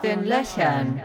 den Löchern.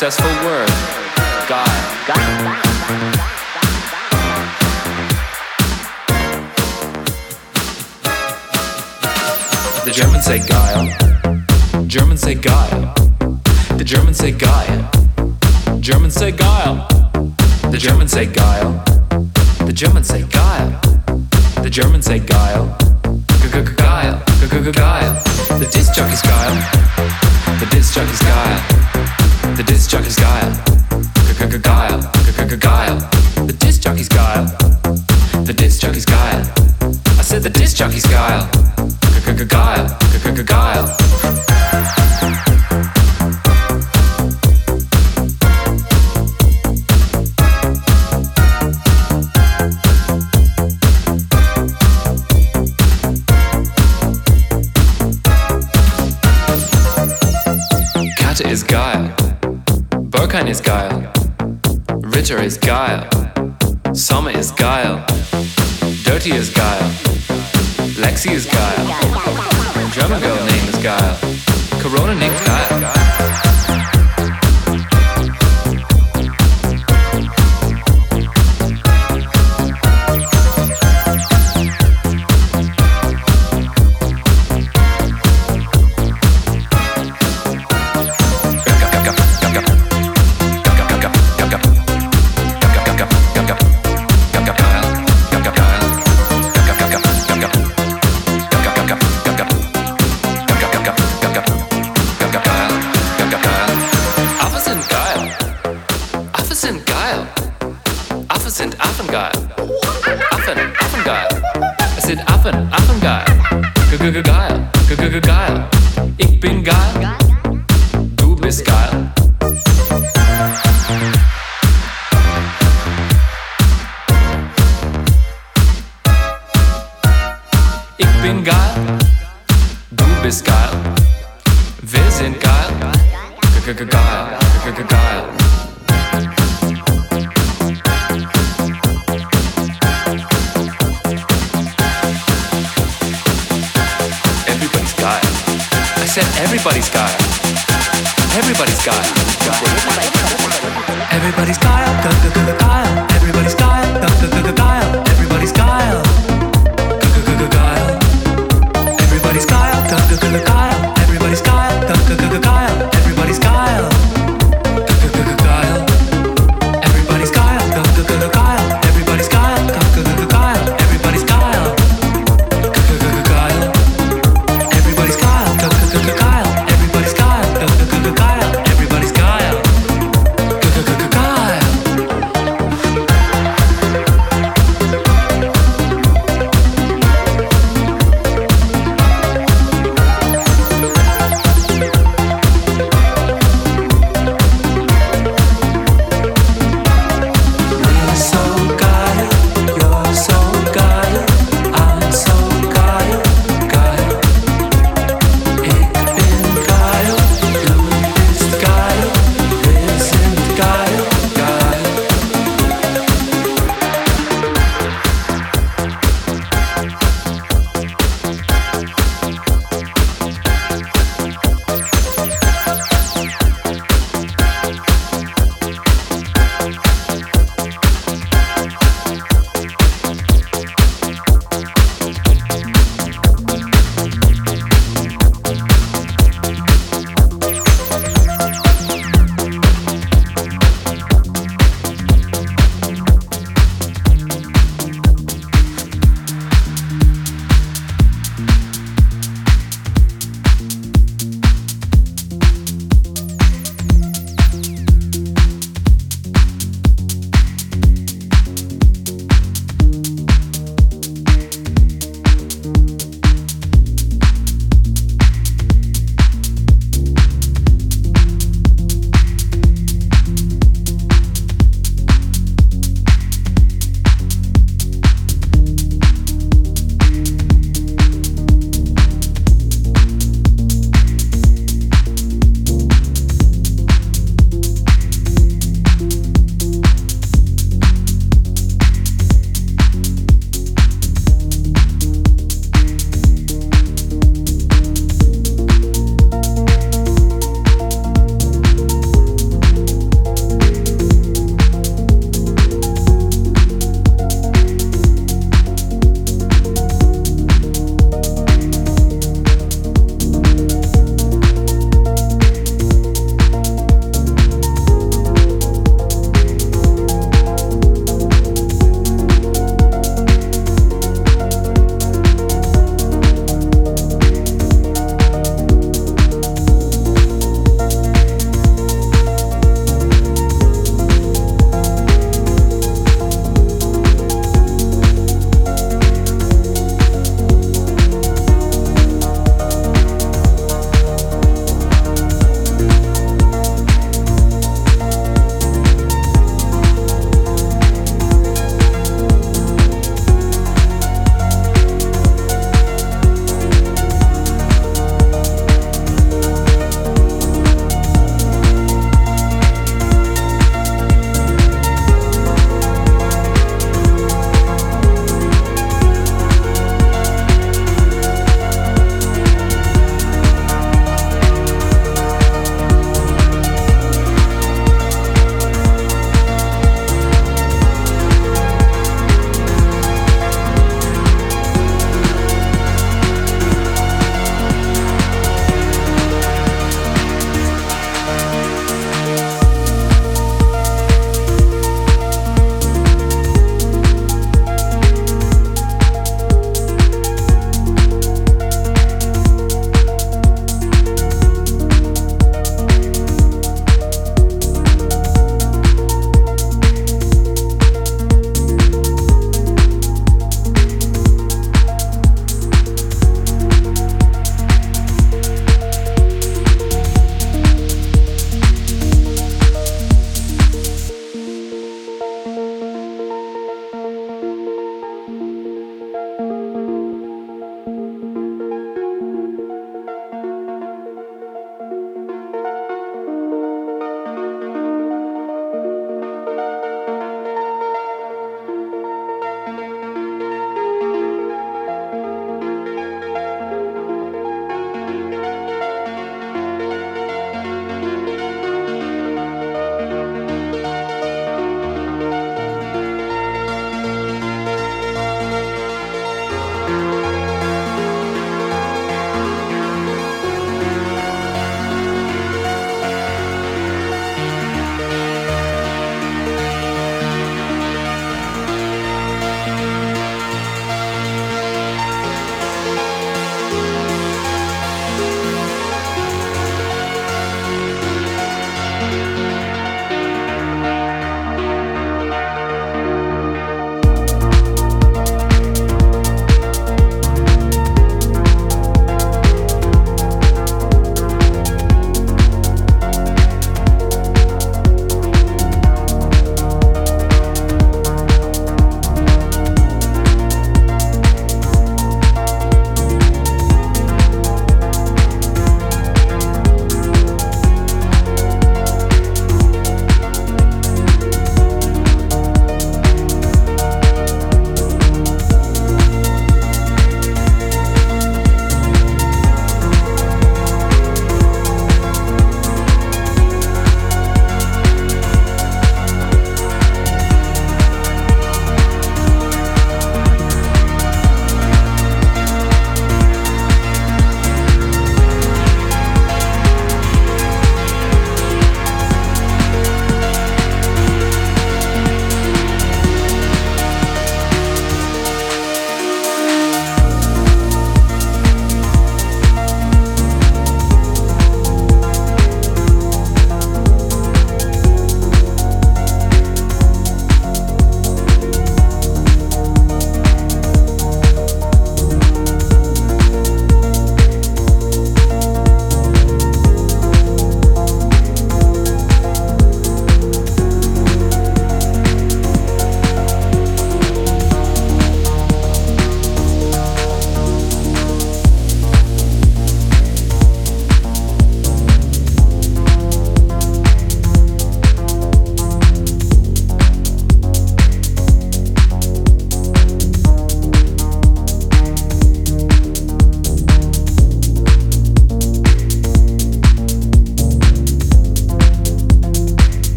successful word. Ich bin geil, du bist geil, wir sind geil, g geil, geil. Everybody's geil. I said everybody's geil. Everybody's geil. Everybody's geil. Everybody's geil. Everybody's geil.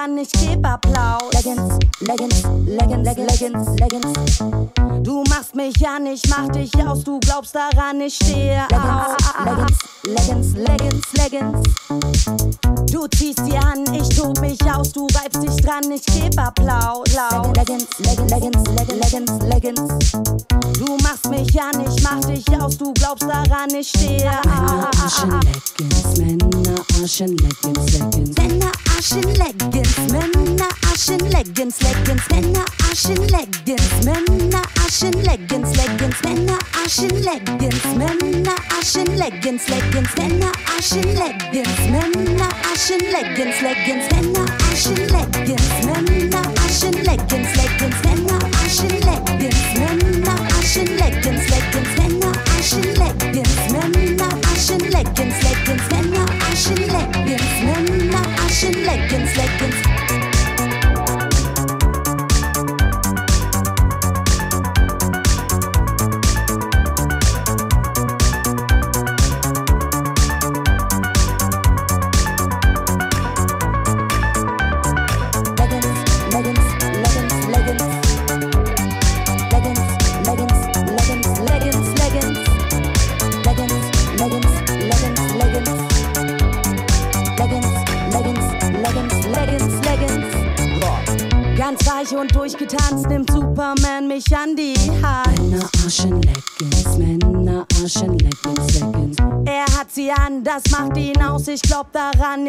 panish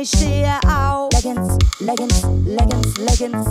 ich stehe auf. Leggings, Leggings, Leggings, Leggings.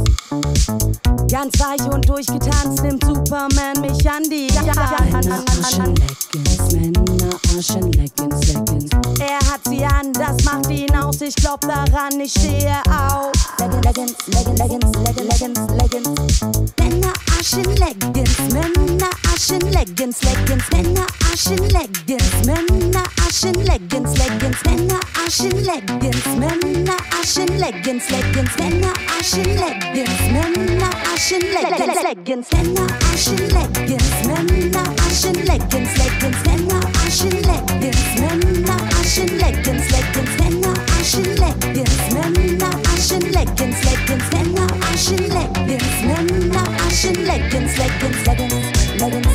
Ganz weich und durchgetanzt nimmt Superman mich an die Aschen. Leggings, Männer, Aschen, Leggings, Leggings. Er hat sie an, das macht ihn aus. Ich glaub daran, ich stehe auf. Leggings, Leggings, Leggings, Leggings, Leggings, Leggings. Männer, Aschen, Leggings, Männer, Aschen, Leggings, Leggings, Männer, Aschen, Leggings, Männer, Aschen, Leggings, Leggings, Männer, Aschen, Leggings, Männer, Aschen, Leggings, Leggings, Männer, Aschen, Leggings, Männer, Aschen, Leggings, Leggings, Männer, Aschen, Leggings, Männer, Aschen, Leggings, Leggings, Männer, Aschen, Leggings, Männer, Aschen, Leggings, Leggings, Männer, Aschen, Leggings, Männer, Aschen, Leggings, Leggings, Männer, Aschen, Leggings, Männer, Aschen, Leggings, Leggings, Leggings, Leggings,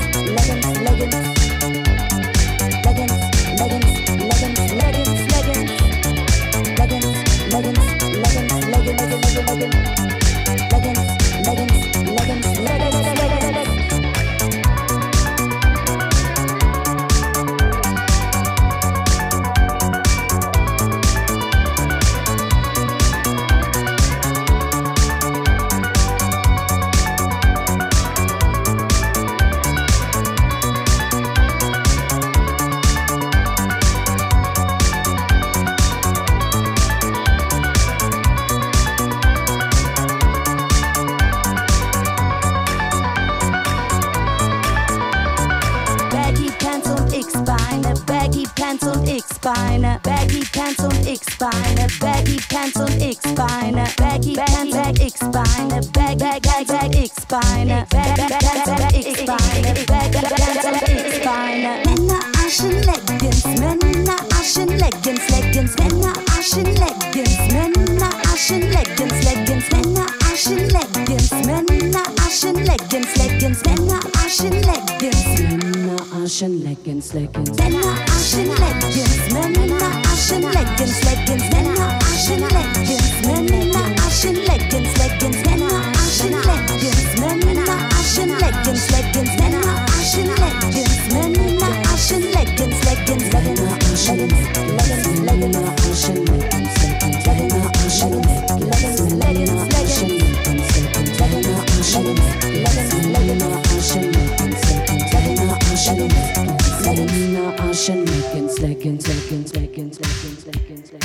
Thank you. Pants und X-Beine, Baggy Pants und X-Beine, Baggy Pants und X-Beine, Bag Bag Bag Bag X-Beine, Bag Bag Bag Bag X-Beine, Bag Bag Pants und X-Beine. Männer Aschen Leggings, Männer Aschen Leggings, Leggings, Männer Aschen Leggings, Männer Aschen Leggings, Leggings, Männer Aschenleggings, Männer Aschenleggings, Leggings, Männer Aschenleggings, Männer Aschenleggings, Leggings, Männer Aschenleggings, Männer Aschenleggings, Leggings, Männer Aschenleggings, Männer Aschenleggings, Leggings, Männer Aschenleggings, Männer Aschenleggings, Leggings, Männer Aschenleggings, Männer Aschenleggings, Leggings, Männer Aschenleggings, Leggings, Männer Aschenleggings motion, making, snaking, snaking, snaking, snaking, snaking, snaking.